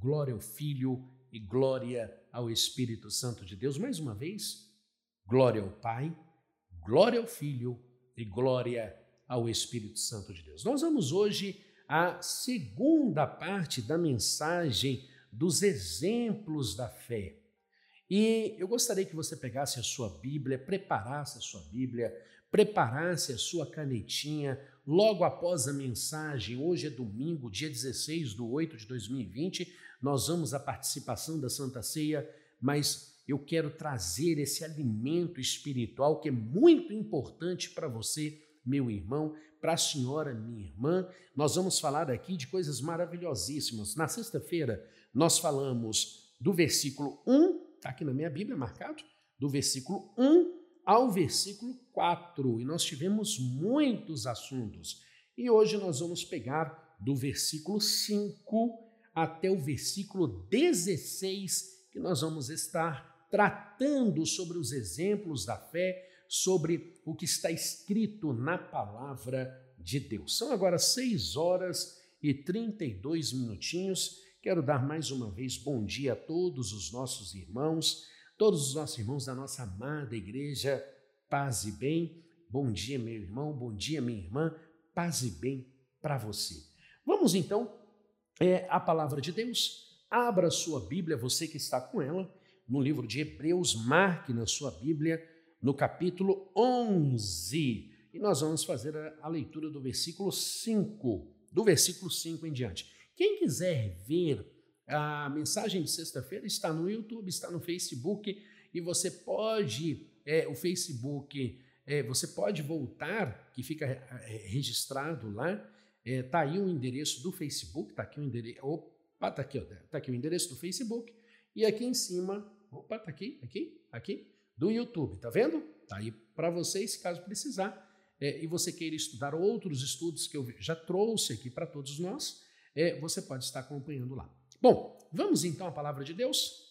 glória ao Filho e glória ao Espírito Santo de Deus. Mais uma vez, glória ao Pai, glória ao Filho e glória ao Espírito Santo de Deus. Nós vamos hoje à segunda parte da mensagem dos exemplos da fé. E eu gostaria que você pegasse a sua Bíblia, preparasse a sua Bíblia, preparasse a sua canetinha logo após a mensagem. Hoje é domingo, dia 16 de 8 de 2020. Nós vamos à participação da Santa Ceia, mas eu quero trazer esse alimento espiritual que é muito importante para você, meu irmão, para a senhora, minha irmã. Nós vamos falar aqui de coisas maravilhosíssimas. Na sexta-feira, nós falamos do versículo 1 está aqui na minha Bíblia marcado, do versículo 1 ao versículo 4. E nós tivemos muitos assuntos. E hoje nós vamos pegar do versículo 5 até o versículo 16, que nós vamos estar tratando sobre os exemplos da fé, sobre o que está escrito na palavra de Deus. São agora 6 horas e 32 minutinhos. Quero dar mais uma vez bom dia a todos os nossos irmãos, todos os nossos irmãos da nossa amada igreja, paz e bem. Bom dia, meu irmão, bom dia, minha irmã, paz e bem para você. Vamos então é, à palavra de Deus. Abra sua Bíblia, você que está com ela, no livro de Hebreus, marque na sua Bíblia, no capítulo 11. E nós vamos fazer a, a leitura do versículo 5, do versículo 5 em diante. Quem quiser ver a mensagem de sexta-feira, está no YouTube, está no Facebook, e você pode, é, o Facebook, é, você pode voltar, que fica é, registrado lá, é, aí o endereço do Facebook, está aqui o endereço, opa, está aqui, está aqui o endereço do Facebook, e aqui em cima, opa, está aqui, aqui, aqui, do YouTube, tá vendo? Está aí para vocês, caso precisar, é, e você queira estudar outros estudos que eu já trouxe aqui para todos nós, é, você pode estar acompanhando lá. Bom, vamos então à palavra de Deus?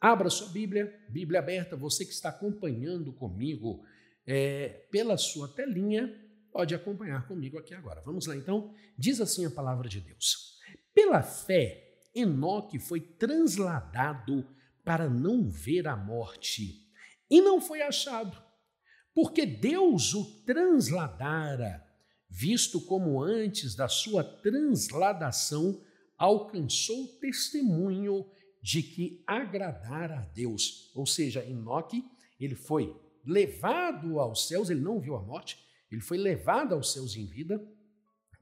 Abra sua Bíblia, Bíblia aberta, você que está acompanhando comigo é, pela sua telinha, pode acompanhar comigo aqui agora. Vamos lá então? Diz assim a palavra de Deus: Pela fé, Enoque foi transladado para não ver a morte, e não foi achado, porque Deus o transladara visto como antes da sua transladação alcançou testemunho de que agradara a Deus. Ou seja, Enoque, ele foi levado aos céus, ele não viu a morte, ele foi levado aos céus em vida,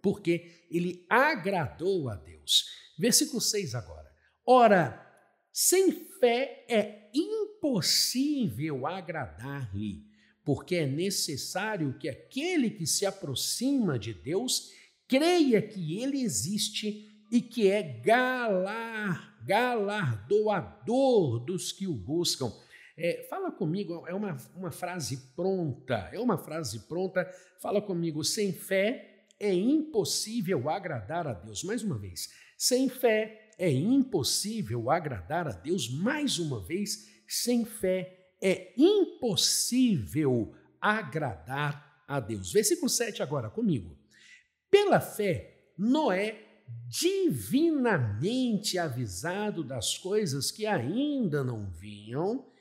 porque ele agradou a Deus. Versículo 6 agora. Ora, sem fé é impossível agradar-lhe porque é necessário que aquele que se aproxima de Deus creia que ele existe e que é galar, galardoador dos que o buscam. É, fala comigo, é uma, uma frase pronta, é uma frase pronta. Fala comigo, sem fé é impossível agradar a Deus. Mais uma vez, sem fé é impossível agradar a Deus. Mais uma vez, sem fé é impossível agradar a Deus. Versículo 7 agora comigo. Pela fé, Noé, divinamente avisado das coisas que ainda não vinham,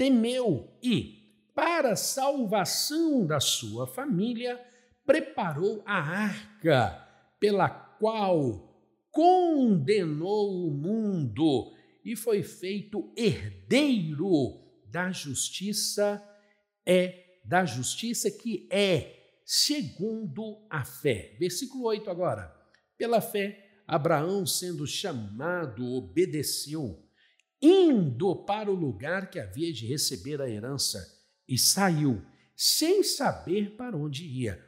temeu e, para salvação da sua família, preparou a arca, pela qual condenou o mundo e foi feito herdeiro da justiça é da justiça que é segundo a fé. Versículo 8 agora. Pela fé, Abraão, sendo chamado, obedeceu, indo para o lugar que havia de receber a herança, e saiu, sem saber para onde ia.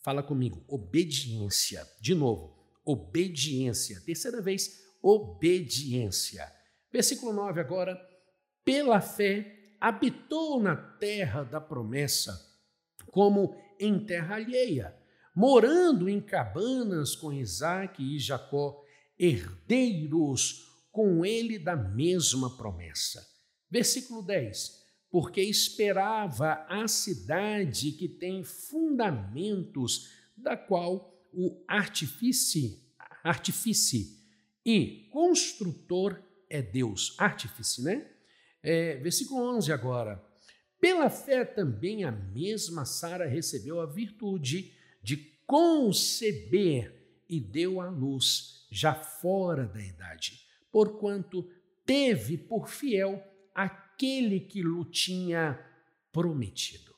Fala comigo, obediência. De novo, obediência. Terceira vez, obediência. Versículo 9 agora. Pela fé, habitou na terra da promessa, como em terra alheia, morando em cabanas com Isaac e Jacó, herdeiros com ele da mesma promessa. Versículo 10: Porque esperava a cidade que tem fundamentos, da qual o artifício, artifício e construtor é Deus. Artífice, né? É, versículo 11 agora. Pela fé também a mesma Sara recebeu a virtude de conceber e deu à luz já fora da idade, porquanto teve por fiel aquele que lhe tinha prometido.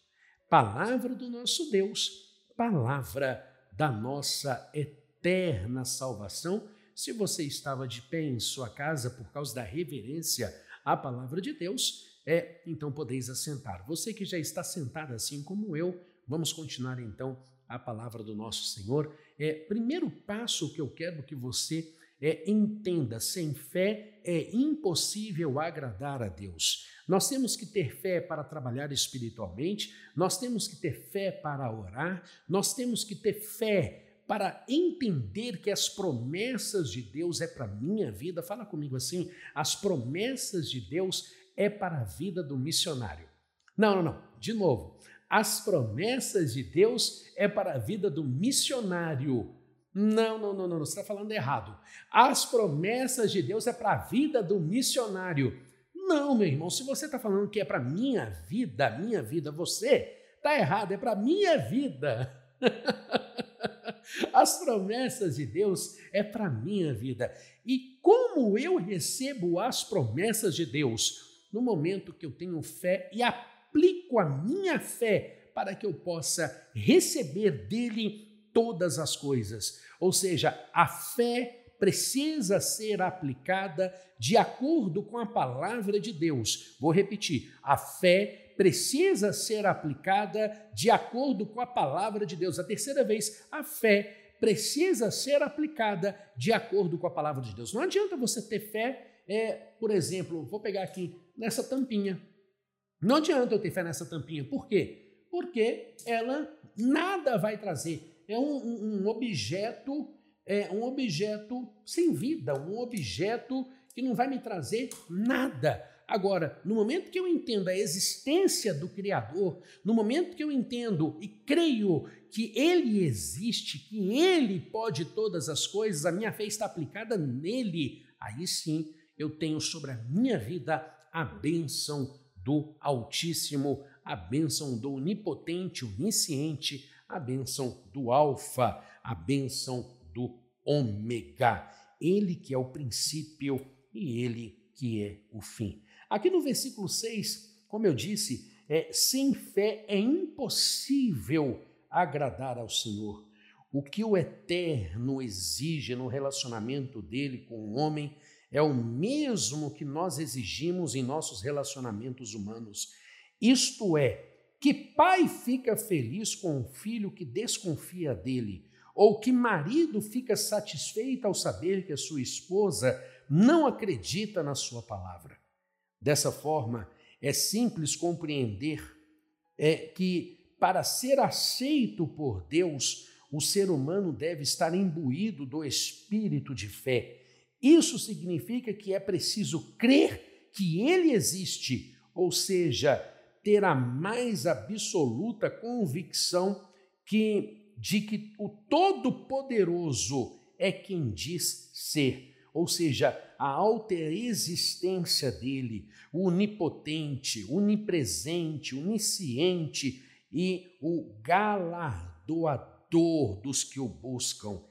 Palavra do nosso Deus, palavra da nossa eterna salvação. Se você estava de pé em sua casa por causa da reverência à palavra de Deus, é, então podeis assentar. Você que já está sentado assim como eu, vamos continuar então a palavra do nosso Senhor. É, primeiro passo que eu quero que você é, entenda: sem fé é impossível agradar a Deus. Nós temos que ter fé para trabalhar espiritualmente, nós temos que ter fé para orar, nós temos que ter fé para entender que as promessas de Deus é para minha vida. Fala comigo assim: as promessas de Deus é para a vida do missionário. Não, não, não. De novo, as promessas de Deus é para a vida do missionário. Não, não, não, não, você está falando errado. As promessas de Deus é para a vida do missionário. Não, meu irmão, se você está falando que é para minha vida, minha vida, você está errado, é para minha vida. As promessas de Deus é para minha vida. E como eu recebo as promessas de Deus? No momento que eu tenho fé e aplico a minha fé para que eu possa receber dele todas as coisas. Ou seja, a fé precisa ser aplicada de acordo com a palavra de Deus. Vou repetir: a fé precisa ser aplicada de acordo com a palavra de Deus. A terceira vez, a fé precisa ser aplicada de acordo com a palavra de Deus. Não adianta você ter fé, é, por exemplo, vou pegar aqui nessa tampinha. Não adianta eu ter fé nessa tampinha. Por quê? Porque ela nada vai trazer é um, um objeto, é um objeto sem vida, um objeto que não vai me trazer nada. Agora, no momento que eu entendo a existência do Criador, no momento que eu entendo e creio que Ele existe, que Ele pode todas as coisas, a minha fé está aplicada nele, aí sim eu tenho sobre a minha vida a bênção do Altíssimo, a bênção do Onipotente, Onisciente, a bênção do Alfa, a bênção do Ômega. Ele que é o princípio e ele que é o fim. Aqui no versículo 6, como eu disse, é, sem fé é impossível agradar ao Senhor. O que o Eterno exige no relacionamento dele com o homem é o mesmo que nós exigimos em nossos relacionamentos humanos. Isto é, que pai fica feliz com um filho que desconfia dele? Ou que marido fica satisfeito ao saber que a sua esposa não acredita na sua palavra? Dessa forma, é simples compreender é, que para ser aceito por Deus, o ser humano deve estar imbuído do espírito de fé. Isso significa que é preciso crer que ele existe, ou seja, ter a mais absoluta convicção que de que o Todo-Poderoso é quem diz ser, ou seja, a alta existência dele, o onipotente, onipresente, onisciente e o galardoador dos que o buscam.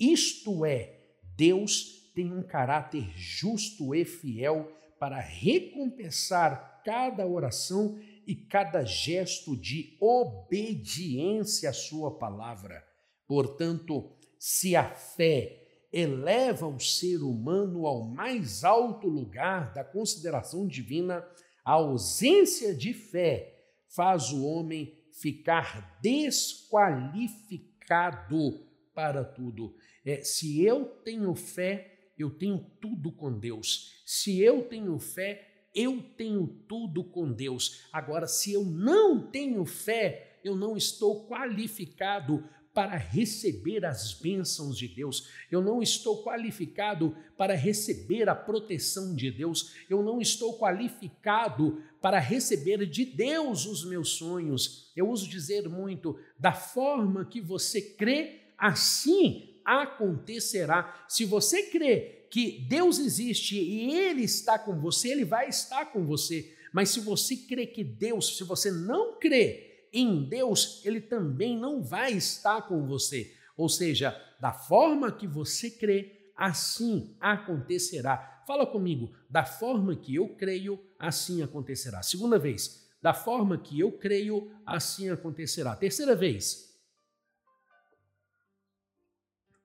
Isto é, Deus tem um caráter justo e fiel para recompensar cada oração e cada gesto de obediência à Sua palavra. Portanto, se a fé eleva o ser humano ao mais alto lugar da consideração divina, a ausência de fé faz o homem ficar desqualificado para tudo. É, se eu tenho fé, eu tenho tudo com Deus. Se eu tenho fé, eu tenho tudo com Deus. Agora, se eu não tenho fé, eu não estou qualificado para receber as bênçãos de Deus, eu não estou qualificado para receber a proteção de Deus, eu não estou qualificado para receber de Deus os meus sonhos. Eu uso dizer muito, da forma que você crê, assim acontecerá. Se você crê que Deus existe e Ele está com você, Ele vai estar com você. Mas se você crê que Deus, se você não crê em Deus, Ele também não vai estar com você. Ou seja, da forma que você crê, assim acontecerá. Fala comigo, da forma que eu creio, assim acontecerá. Segunda vez, da forma que eu creio, assim acontecerá. Terceira vez.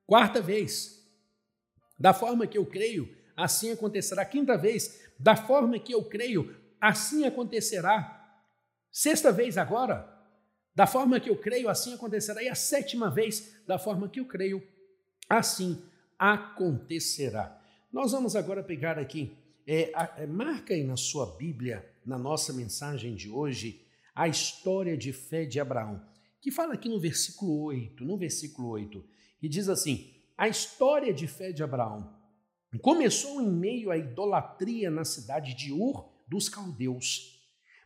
Quarta vez, da forma que eu creio, assim acontecerá. Quinta vez, da forma que eu creio, assim acontecerá. Sexta vez agora, da forma que eu creio, assim acontecerá. E a sétima vez, da forma que eu creio, assim acontecerá. Nós vamos agora pegar aqui, é, é, marca aí na sua Bíblia, na nossa mensagem de hoje, a história de fé de Abraão, que fala aqui no versículo 8, no versículo 8, que diz assim: a história de fé de Abraão começou em meio à idolatria na cidade de Ur dos caldeus.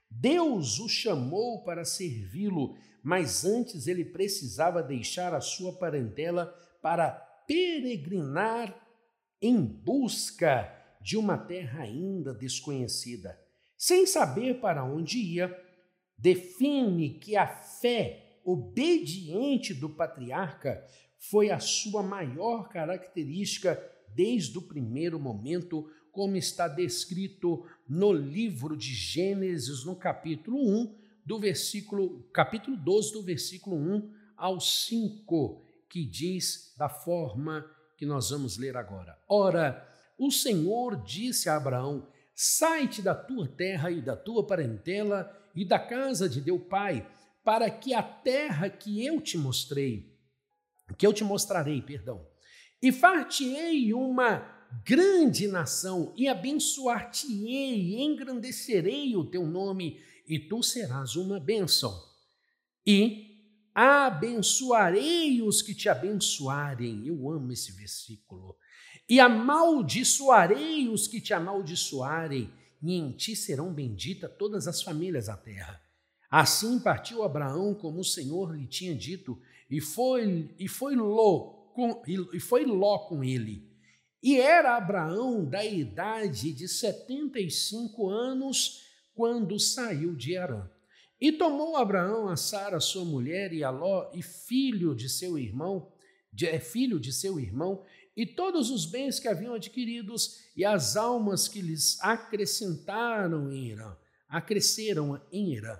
Deus o chamou para servi-lo, mas antes ele precisava deixar a sua parentela para peregrinar em busca de uma terra ainda desconhecida. Sem saber para onde ia, define que a fé obediente do patriarca foi a sua maior característica desde o primeiro momento, como está descrito no livro de Gênesis, no capítulo 1, do versículo, capítulo 12, do versículo 1 ao 5, que diz da forma que nós vamos ler agora. Ora, o Senhor disse a Abraão: Sai-te da tua terra e da tua parentela e da casa de teu pai, para que a terra que eu te mostrei, que eu te mostrarei, perdão, e far-te-ei uma grande nação, e abençoar-te-ei, engrandecerei o teu nome, e tu serás uma bênção. E abençoarei os que te abençoarem. Eu amo esse versículo. E amaldiçoarei os que te amaldiçoarem, e em ti serão benditas todas as famílias da terra. Assim partiu Abraão como o Senhor lhe tinha dito, e foi e foi Ló com, e foi Ló com ele. E era Abraão da idade de setenta e cinco anos quando saiu de Arã. E tomou Abraão a Sara, sua mulher, e a Ló, e filho de seu irmão, de, é filho de seu irmão, e todos os bens que haviam adquiridos, e as almas que lhes acrescentaram em Irã, acresceram em Irã.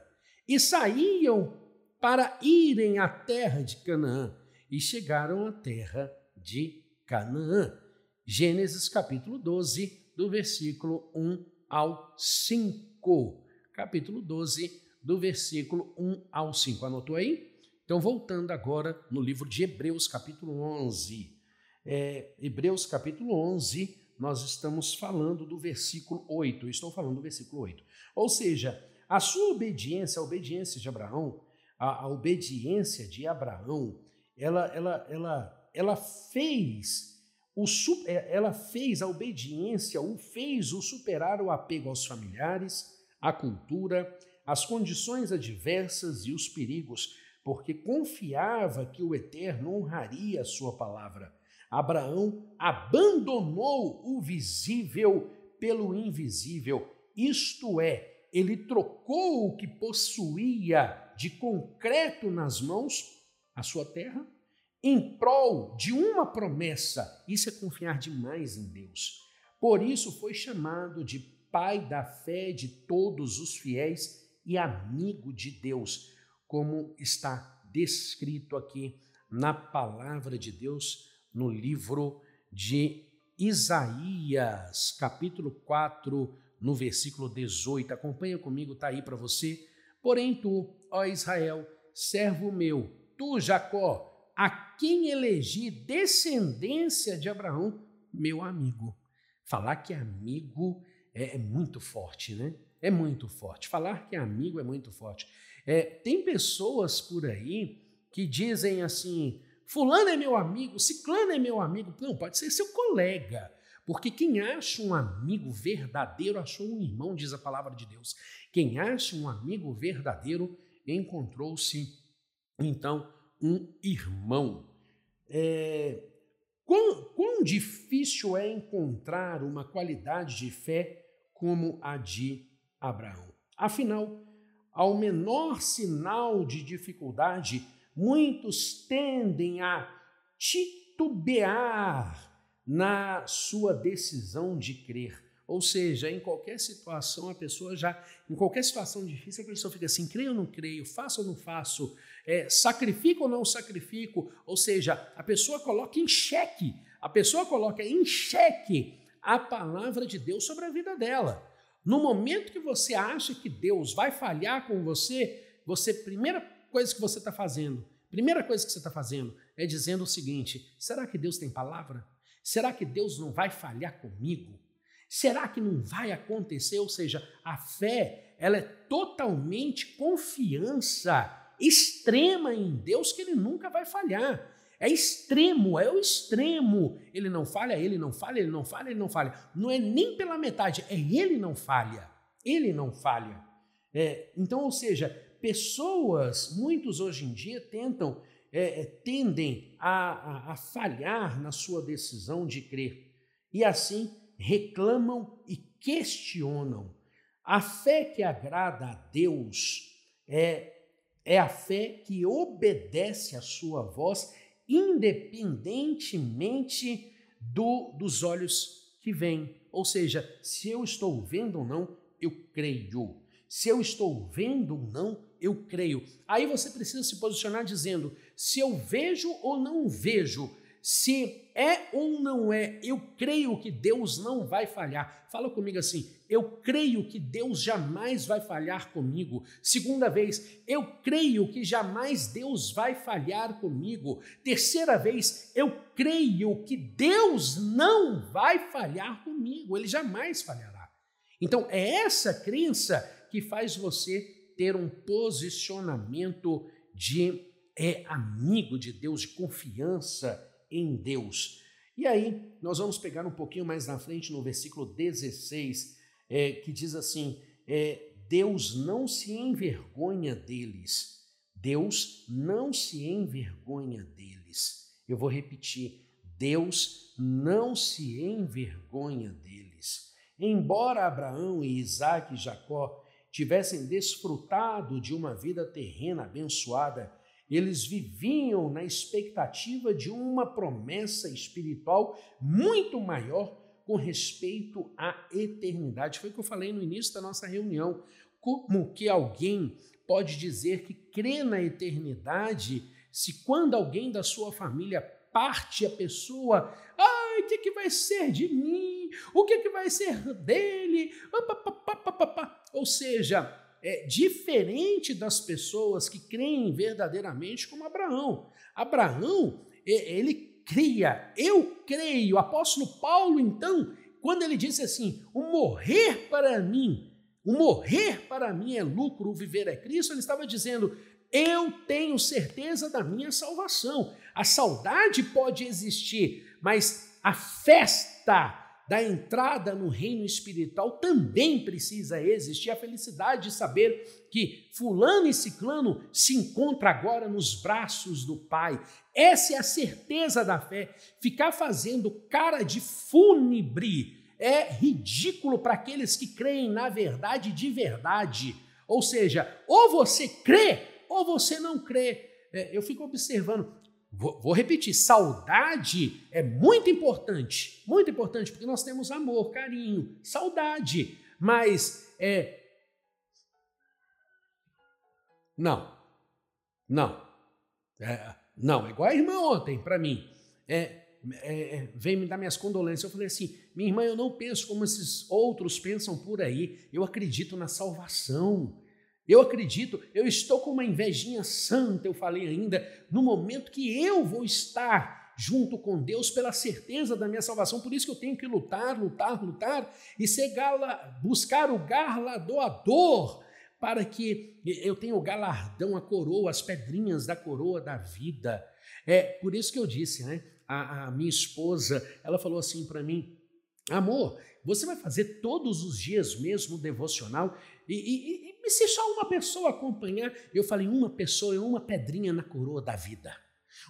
E saíam para irem à terra de Canaã, e chegaram à terra de Canaã. Gênesis capítulo 12, do versículo 1 ao 5. Capítulo 12, do versículo 1 ao 5. Anotou aí? Então, voltando agora no livro de Hebreus, capítulo 11. É, Hebreus, capítulo 11, nós estamos falando do versículo 8. Eu estou falando do versículo 8. Ou seja, a sua obediência, a obediência de Abraão, a, a obediência de Abraão, ela, ela, ela, ela fez o, é, ela fez a obediência, o fez o superar o apego aos familiares, à cultura, às condições adversas e os perigos, porque confiava que o Eterno honraria a sua palavra. Abraão abandonou o visível pelo invisível, isto é, ele trocou o que possuía de concreto nas mãos, a sua terra, em prol de uma promessa. Isso é confiar demais em Deus. Por isso foi chamado de pai da fé de todos os fiéis e amigo de Deus, como está descrito aqui na palavra de Deus no livro de Isaías, capítulo 4, no versículo 18. Acompanha comigo, está aí para você. Porém, tu, ó Israel, servo meu, tu, Jacó, a quem elegi descendência de Abraão, meu amigo. Falar que amigo é, é, muito forte, né? É muito forte. Falar que amigo é muito forte. É, tem pessoas por aí que dizem assim: Fulano é meu amigo, Ciclano é meu amigo. Não, pode ser seu colega. Porque quem acha um amigo verdadeiro achou um irmão, diz a palavra de Deus. Quem acha um amigo verdadeiro encontrou-se, então, um irmão. É, quão, quão difícil é encontrar uma qualidade de fé como a de Abraão. Afinal, ao menor sinal de dificuldade, muitos tendem a titubear na sua decisão de crer. Ou seja, em qualquer situação, a pessoa já, em qualquer situação difícil, a pessoa fica assim: creio ou não creio, faço ou não faço, é, sacrifico ou não sacrifico. Ou seja, a pessoa coloca em xeque, a pessoa coloca em xeque a palavra de Deus sobre a vida dela. No momento que você acha que Deus vai falhar com você, você, primeira coisa que você está fazendo, primeira coisa que você está fazendo é dizendo o seguinte: será que Deus tem palavra? Será que Deus não vai falhar comigo? Será que não vai acontecer? Ou seja, a fé, ela é totalmente confiança extrema em Deus que ele nunca vai falhar. É extremo, é o extremo. Ele não falha, ele não falha, ele não falha, ele não falha. Não é nem pela metade, é ele não falha. Ele não falha. É, então, ou seja, pessoas, muitos hoje em dia tentam é, é, tendem a, a, a falhar na sua decisão de crer e assim reclamam e questionam. A fé que agrada a Deus é, é a fé que obedece à sua voz, independentemente do, dos olhos que vêm. Ou seja, se eu estou vendo ou não, eu creio. Se eu estou vendo ou não, eu creio. Aí você precisa se posicionar dizendo: se eu vejo ou não vejo, se é ou não é, eu creio que Deus não vai falhar. Fala comigo assim: eu creio que Deus jamais vai falhar comigo. Segunda vez, eu creio que jamais Deus vai falhar comigo. Terceira vez, eu creio que Deus não vai falhar comigo. Ele jamais falhará. Então, é essa crença que faz você ter um posicionamento de é, amigo de Deus, de confiança em Deus. E aí, nós vamos pegar um pouquinho mais na frente, no versículo 16, é, que diz assim: é, Deus não se envergonha deles. Deus não se envergonha deles. Eu vou repetir: Deus não se envergonha deles. Embora Abraão e Isaac e Jacó tivessem desfrutado de uma vida terrena abençoada, eles viviam na expectativa de uma promessa espiritual muito maior com respeito à eternidade. Foi o que eu falei no início da nossa reunião. Como que alguém pode dizer que crê na eternidade se quando alguém da sua família parte a pessoa, ai, o que, que vai ser de mim? O que, que vai ser dele? Ou seja, é diferente das pessoas que creem verdadeiramente como Abraão. Abraão, ele cria, eu creio. O apóstolo Paulo, então, quando ele disse assim: o morrer para mim, o morrer para mim é lucro, o viver é Cristo, ele estava dizendo: eu tenho certeza da minha salvação. A saudade pode existir, mas a festa da entrada no reino espiritual também precisa existir a felicidade de saber que fulano e ciclano se encontra agora nos braços do Pai. Essa é a certeza da fé. Ficar fazendo cara de fúnebre é ridículo para aqueles que creem na verdade de verdade. Ou seja, ou você crê ou você não crê. É, eu fico observando, Vou, vou, repetir, saudade é muito importante, muito importante, porque nós temos amor, carinho, saudade, mas é. Não, não, é, não, é igual a irmã ontem para mim. É, é, é, veio me dar minhas condolências. Eu falei assim: minha irmã, eu não penso como esses outros pensam por aí, eu acredito na salvação. Eu acredito, eu estou com uma invejinha santa, eu falei ainda, no momento que eu vou estar junto com Deus pela certeza da minha salvação. Por isso que eu tenho que lutar, lutar, lutar e ser gala, buscar o galardoador para que eu tenha o galardão, a coroa, as pedrinhas da coroa da vida. É por isso que eu disse, né? A, a minha esposa, ela falou assim para mim, amor, você vai fazer todos os dias mesmo devocional? E, e, e, se só uma pessoa acompanhar, eu falei, uma pessoa é uma pedrinha na coroa da vida.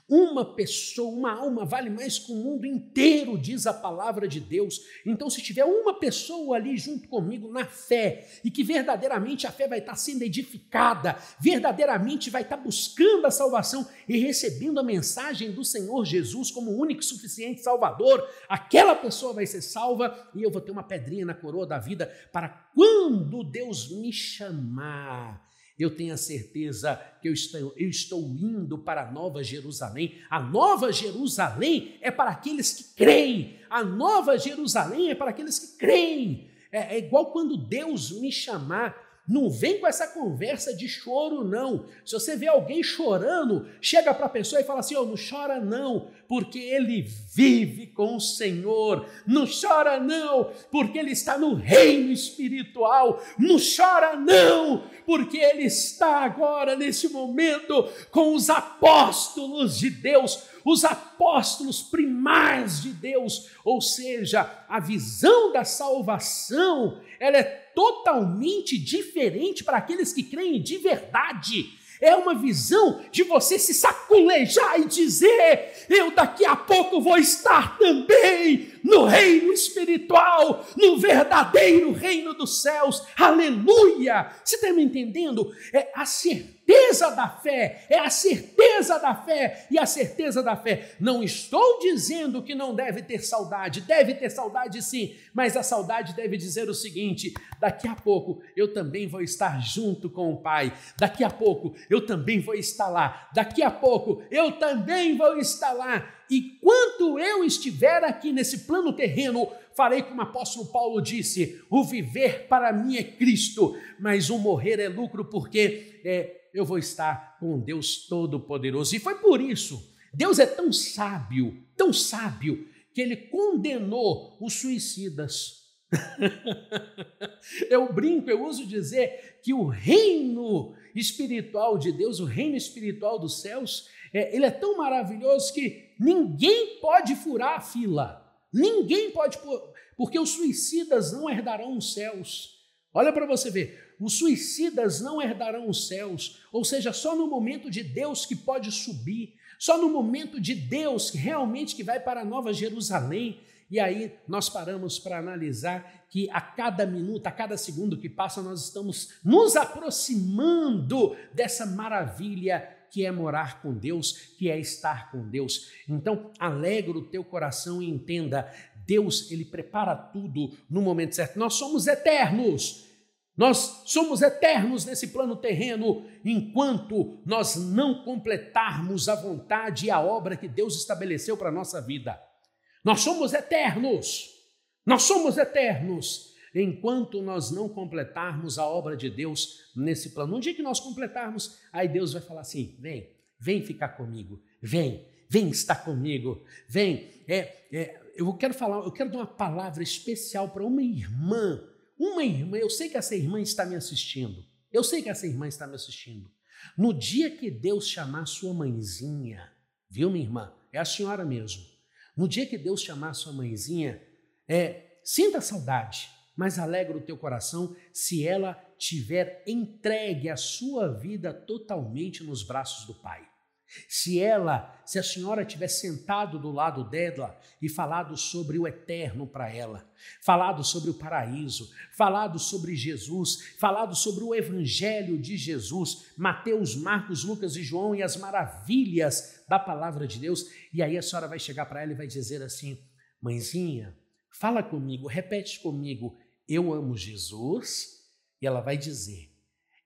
Uma pessoa, uma alma vale mais que o mundo inteiro, diz a palavra de Deus. Então, se tiver uma pessoa ali junto comigo na fé e que verdadeiramente a fé vai estar sendo edificada, verdadeiramente vai estar buscando a salvação e recebendo a mensagem do Senhor Jesus como único e suficiente Salvador, aquela pessoa vai ser salva e eu vou ter uma pedrinha na coroa da vida para quando Deus me chamar eu tenho a certeza que eu estou, eu estou indo para a Nova Jerusalém. A Nova Jerusalém é para aqueles que creem. A Nova Jerusalém é para aqueles que creem. É, é igual quando Deus me chamar não vem com essa conversa de choro, não. Se você vê alguém chorando, chega para a pessoa e fala assim: oh, não chora, não, porque ele vive com o Senhor. Não chora, não, porque ele está no reino espiritual. Não chora, não, porque ele está agora, nesse momento, com os apóstolos de Deus, os apóstolos primais de Deus. Ou seja, a visão da salvação, ela é totalmente diferente para aqueles que creem de verdade. É uma visão de você se saculejar e dizer: eu daqui a pouco vou estar também no reino espiritual, no verdadeiro reino dos céus. Aleluia! Você está me entendendo? É a certeza da fé, é a certeza da fé e a certeza da fé. Não estou dizendo que não deve ter saudade, deve ter saudade sim, mas a saudade deve dizer o seguinte: daqui a pouco eu também vou estar junto com o Pai, daqui a pouco eu também vou estar lá, daqui a pouco eu também vou estar lá. E quanto eu estiver aqui nesse plano terreno, farei como o apóstolo Paulo disse: o viver para mim é Cristo, mas o morrer é lucro, porque é, eu vou estar com Deus Todo-Poderoso. E foi por isso, Deus é tão sábio, tão sábio, que ele condenou os suicidas. eu brinco, eu uso dizer que o reino espiritual de Deus, o reino espiritual dos céus, é, ele é tão maravilhoso que ninguém pode furar a fila. Ninguém pode, porque os suicidas não herdarão os céus. Olha para você ver, os suicidas não herdarão os céus, ou seja, só no momento de Deus que pode subir, só no momento de Deus que realmente que vai para a Nova Jerusalém. E aí nós paramos para analisar que a cada minuto, a cada segundo que passa, nós estamos nos aproximando dessa maravilha que é morar com Deus, que é estar com Deus. Então, alegra o teu coração e entenda, Deus, ele prepara tudo no momento certo. Nós somos eternos. Nós somos eternos nesse plano terreno enquanto nós não completarmos a vontade e a obra que Deus estabeleceu para a nossa vida. Nós somos eternos. Nós somos eternos enquanto nós não completarmos a obra de Deus nesse plano. Um dia que nós completarmos, aí Deus vai falar assim: vem, vem ficar comigo, vem, vem estar comigo, vem. É, é, eu quero falar, eu quero dar uma palavra especial para uma irmã uma irmã, eu sei que essa irmã está me assistindo. Eu sei que essa irmã está me assistindo. No dia que Deus chamar sua mãezinha, viu, minha irmã? É a senhora mesmo. No dia que Deus chamar sua mãezinha, é, sinta saudade, mas alegra o teu coração se ela tiver entregue a sua vida totalmente nos braços do Pai. Se ela, se a senhora tivesse sentado do lado dela e falado sobre o eterno para ela, falado sobre o paraíso, falado sobre Jesus, falado sobre o evangelho de Jesus, Mateus, Marcos, Lucas e João e as maravilhas da palavra de Deus, e aí a senhora vai chegar para ela e vai dizer assim: "Mãezinha, fala comigo, repete comigo, eu amo Jesus", e ela vai dizer.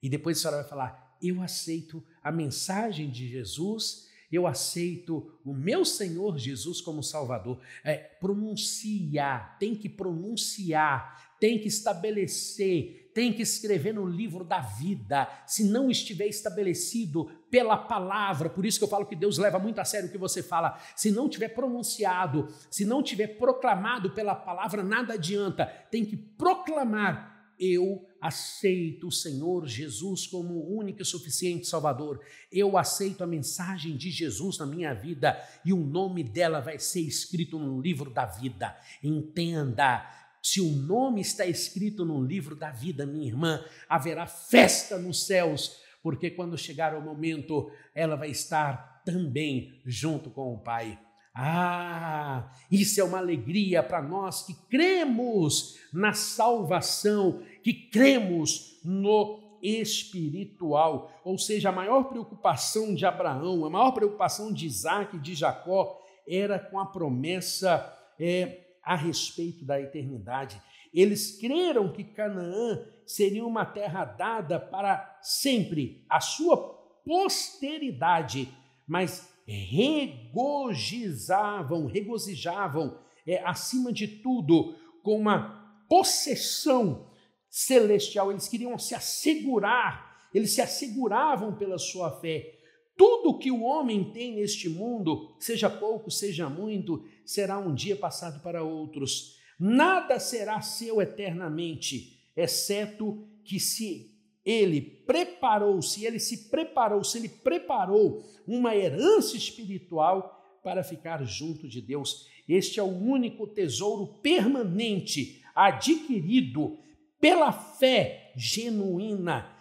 E depois a senhora vai falar: eu aceito a mensagem de Jesus, eu aceito o meu Senhor Jesus como Salvador. É, pronunciar, tem que pronunciar, tem que estabelecer, tem que escrever no livro da vida, se não estiver estabelecido pela palavra. Por isso que eu falo que Deus leva muito a sério o que você fala. Se não tiver pronunciado, se não tiver proclamado pela palavra, nada adianta. Tem que proclamar eu aceito o Senhor Jesus como o único e suficiente Salvador. Eu aceito a mensagem de Jesus na minha vida e o nome dela vai ser escrito no livro da vida. Entenda, se o nome está escrito no livro da vida, minha irmã, haverá festa nos céus, porque quando chegar o momento, ela vai estar também junto com o Pai. Ah, isso é uma alegria para nós que cremos na salvação, que cremos no espiritual. Ou seja, a maior preocupação de Abraão, a maior preocupação de Isaac e de Jacó era com a promessa é, a respeito da eternidade. Eles creram que Canaã seria uma terra dada para sempre, a sua posteridade, mas regozijavam, regozijavam, é, acima de tudo, com uma possessão celestial. Eles queriam se assegurar, eles se asseguravam pela sua fé. Tudo que o homem tem neste mundo, seja pouco, seja muito, será um dia passado para outros. Nada será seu eternamente, exceto que se ele preparou, se ele se preparou, se ele preparou uma herança espiritual para ficar junto de Deus. Este é o único tesouro permanente adquirido pela fé genuína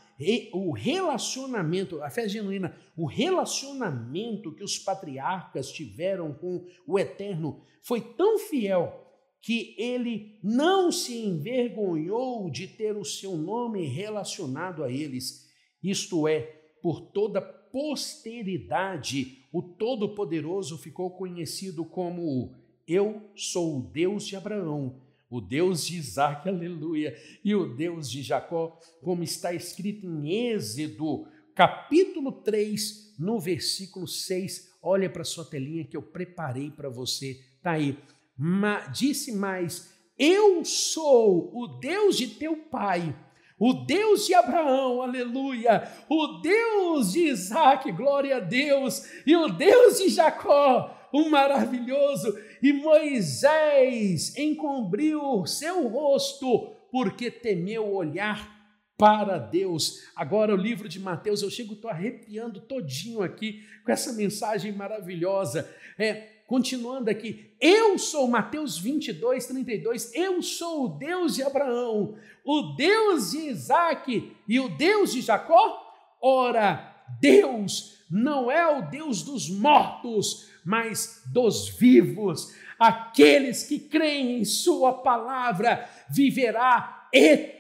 o relacionamento, a fé genuína, o relacionamento que os patriarcas tiveram com o Eterno foi tão fiel que ele não se envergonhou de ter o seu nome relacionado a eles. Isto é, por toda posteridade, o Todo-Poderoso ficou conhecido como Eu sou o Deus de Abraão, o Deus de Isaac, aleluia, e o Deus de Jacó, como está escrito em Êxodo, capítulo 3, no versículo 6. Olha para sua telinha que eu preparei para você. Está aí. Ma, disse mais: Eu sou o Deus de teu pai, o Deus de Abraão, aleluia, o Deus de Isaac, glória a Deus, e o Deus de Jacó, o maravilhoso. E Moisés encobriu seu rosto, porque temeu olhar para Deus. Agora o livro de Mateus, eu chego, estou arrepiando todinho aqui com essa mensagem maravilhosa. É, continuando aqui, eu sou, Mateus 22, 32, eu sou o Deus de Abraão, o Deus de Isaac e o Deus de Jacó? Ora, Deus não é o Deus dos mortos, mas dos vivos. Aqueles que creem em Sua palavra viverá eternamente.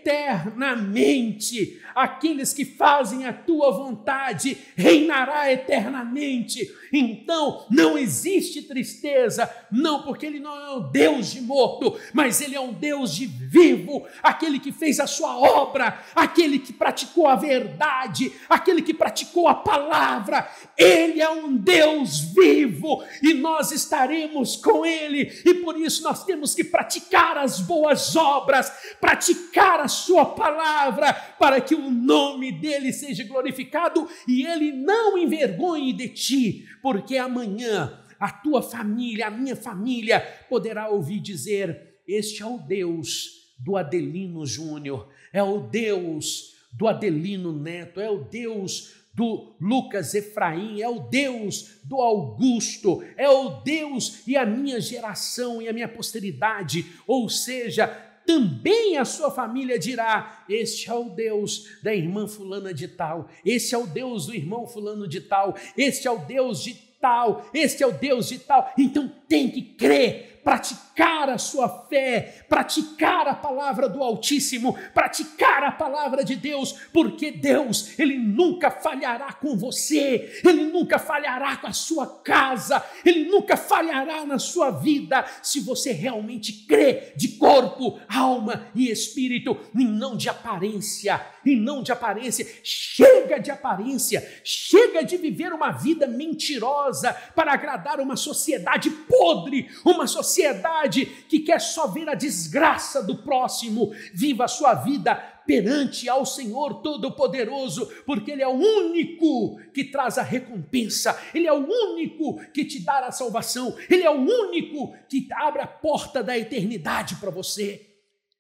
Aqueles que fazem a tua vontade reinará eternamente. Então não existe tristeza, não, porque Ele não é um Deus de morto, mas Ele é um Deus de vivo, aquele que fez a sua obra, aquele que praticou a verdade, aquele que praticou a palavra. Ele é um Deus vivo e nós estaremos com Ele, e por isso nós temos que praticar as boas obras, praticar a Sua palavra, para que o nome dele seja glorificado e Ele não envergonhe de ti porque amanhã a tua família, a minha família, poderá ouvir dizer: Este é o Deus do Adelino Júnior, é o Deus do Adelino Neto, é o Deus do Lucas Efraim, é o Deus do Augusto, é o Deus e a minha geração e a minha posteridade, ou seja, também a sua família dirá: Este é o Deus da irmã Fulana de Tal, este é o Deus do irmão Fulano de Tal, este é o Deus de tal, este é o Deus de tal. Então tem que crer praticar a sua fé, praticar a palavra do Altíssimo, praticar a palavra de Deus, porque Deus, Ele nunca falhará com você, Ele nunca falhará com a sua casa, Ele nunca falhará na sua vida, se você realmente crê de corpo, alma e espírito, e não de aparência, e não de aparência. Chega de aparência, chega de viver uma vida mentirosa para agradar uma sociedade podre, uma sociedade sociedade que quer só ver a desgraça do próximo, viva a sua vida perante ao Senhor Todo-Poderoso, porque Ele é o único que traz a recompensa, Ele é o único que te dá a salvação, Ele é o único que abre a porta da eternidade para você.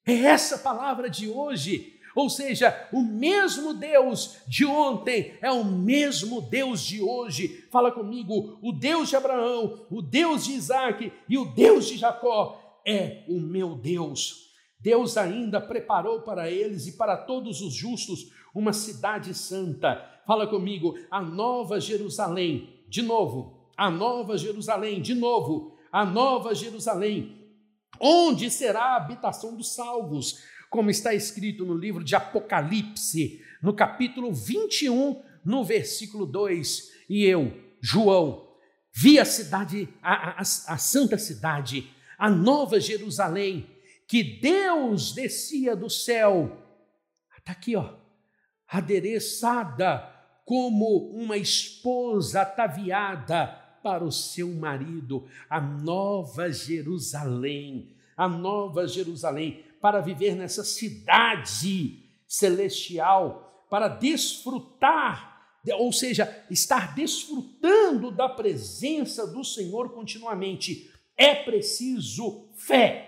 É essa palavra de hoje ou seja, o mesmo Deus de ontem é o mesmo Deus de hoje. Fala comigo, o Deus de Abraão, o Deus de Isaac e o Deus de Jacó é o meu Deus. Deus ainda preparou para eles e para todos os justos uma cidade santa. Fala comigo, a nova Jerusalém, de novo, a nova Jerusalém, de novo, a nova Jerusalém, onde será a habitação dos salvos, como está escrito no livro de Apocalipse, no capítulo 21, no versículo 2. E eu, João, vi a cidade, a, a, a santa cidade, a nova Jerusalém, que Deus descia do céu. Está aqui, ó, adereçada como uma esposa ataviada para o seu marido, a nova Jerusalém, a nova Jerusalém, para viver nessa cidade celestial, para desfrutar ou seja, estar desfrutando da presença do Senhor continuamente. É preciso fé.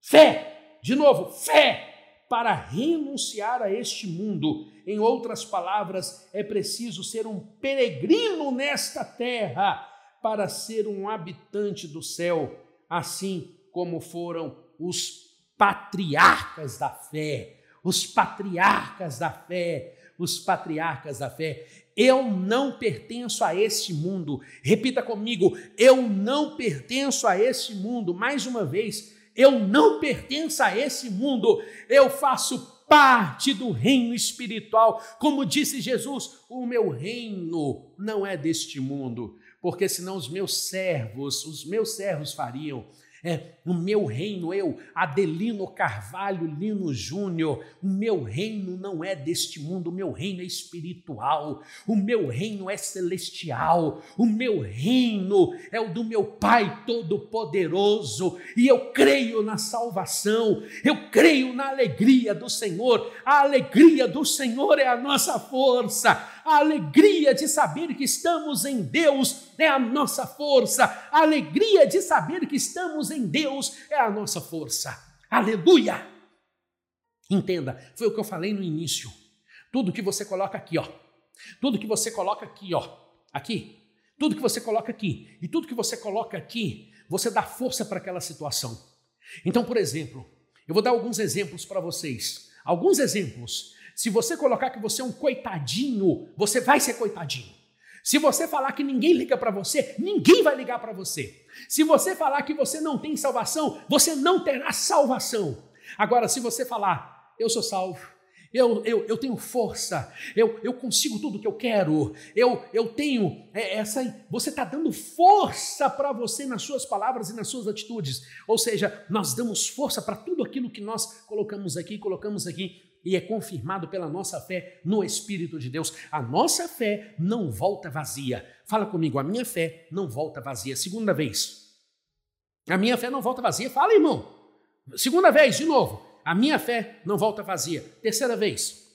Fé, de novo, fé para renunciar a este mundo. Em outras palavras, é preciso ser um peregrino nesta terra para ser um habitante do céu, assim como foram os patriarcas da fé. Os patriarcas da fé os patriarcas da fé. Eu não pertenço a este mundo. Repita comigo: eu não pertenço a este mundo. Mais uma vez, eu não pertenço a esse mundo. Eu faço parte do reino espiritual. Como disse Jesus, o meu reino não é deste mundo, porque senão os meus servos, os meus servos fariam é, o meu reino, eu, Adelino Carvalho Lino Júnior, o meu reino não é deste mundo, o meu reino é espiritual, o meu reino é celestial, o meu reino é o do meu Pai Todo-Poderoso, e eu creio na salvação, eu creio na alegria do Senhor, a alegria do Senhor é a nossa força, a alegria de saber que estamos em Deus é a nossa força, a alegria de saber que estamos em Deus é a nossa força. Aleluia! Entenda, foi o que eu falei no início. Tudo que você coloca aqui, ó. Tudo que você coloca aqui, ó. Aqui. Tudo que você coloca aqui e tudo que você coloca aqui, você dá força para aquela situação. Então, por exemplo, eu vou dar alguns exemplos para vocês. Alguns exemplos se você colocar que você é um coitadinho, você vai ser coitadinho. Se você falar que ninguém liga para você, ninguém vai ligar para você. Se você falar que você não tem salvação, você não terá salvação. Agora, se você falar, eu sou salvo, eu, eu, eu tenho força, eu, eu consigo tudo que eu quero, eu, eu tenho é, essa. Você está dando força para você nas suas palavras e nas suas atitudes. Ou seja, nós damos força para tudo aquilo que nós colocamos aqui, colocamos aqui e é confirmado pela nossa fé no Espírito de Deus. A nossa fé não volta vazia. Fala comigo, a minha fé não volta vazia. Segunda vez. A minha fé não volta vazia. Fala, irmão. Segunda vez, de novo. A minha fé não volta vazia. Terceira vez.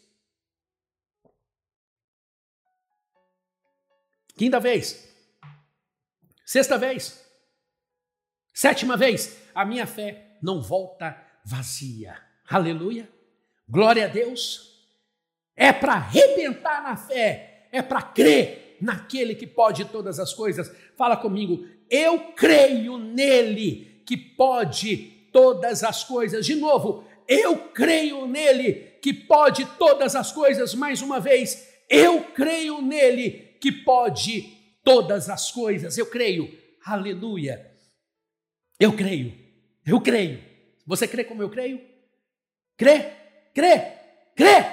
Quinta vez. Sexta vez. Sétima vez. A minha fé não volta vazia. Aleluia. Glória a Deus. É para arrebentar na fé, é para crer naquele que pode todas as coisas. Fala comigo, eu creio nele que pode todas as coisas. De novo, eu creio nele que pode todas as coisas. Mais uma vez, eu creio nele que pode todas as coisas. Eu creio. Aleluia. Eu creio. Eu creio. Você crê como eu creio? Crê? Crê, crê,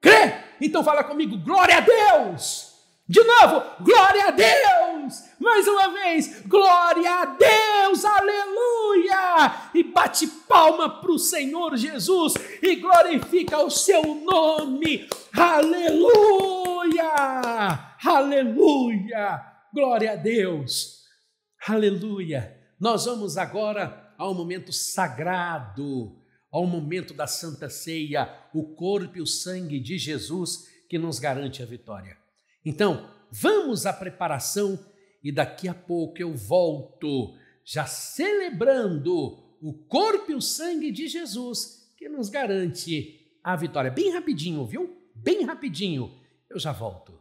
crê. Então fala comigo, glória a Deus. De novo, glória a Deus! Mais uma vez, glória a Deus, aleluia! E bate palma para o Senhor Jesus e glorifica o seu nome, aleluia! Aleluia! Glória a Deus, aleluia! Nós vamos agora ao momento sagrado ao momento da Santa Ceia, o corpo e o sangue de Jesus que nos garante a vitória. Então, vamos à preparação e daqui a pouco eu volto, já celebrando o corpo e o sangue de Jesus que nos garante a vitória. Bem rapidinho, viu? Bem rapidinho. Eu já volto.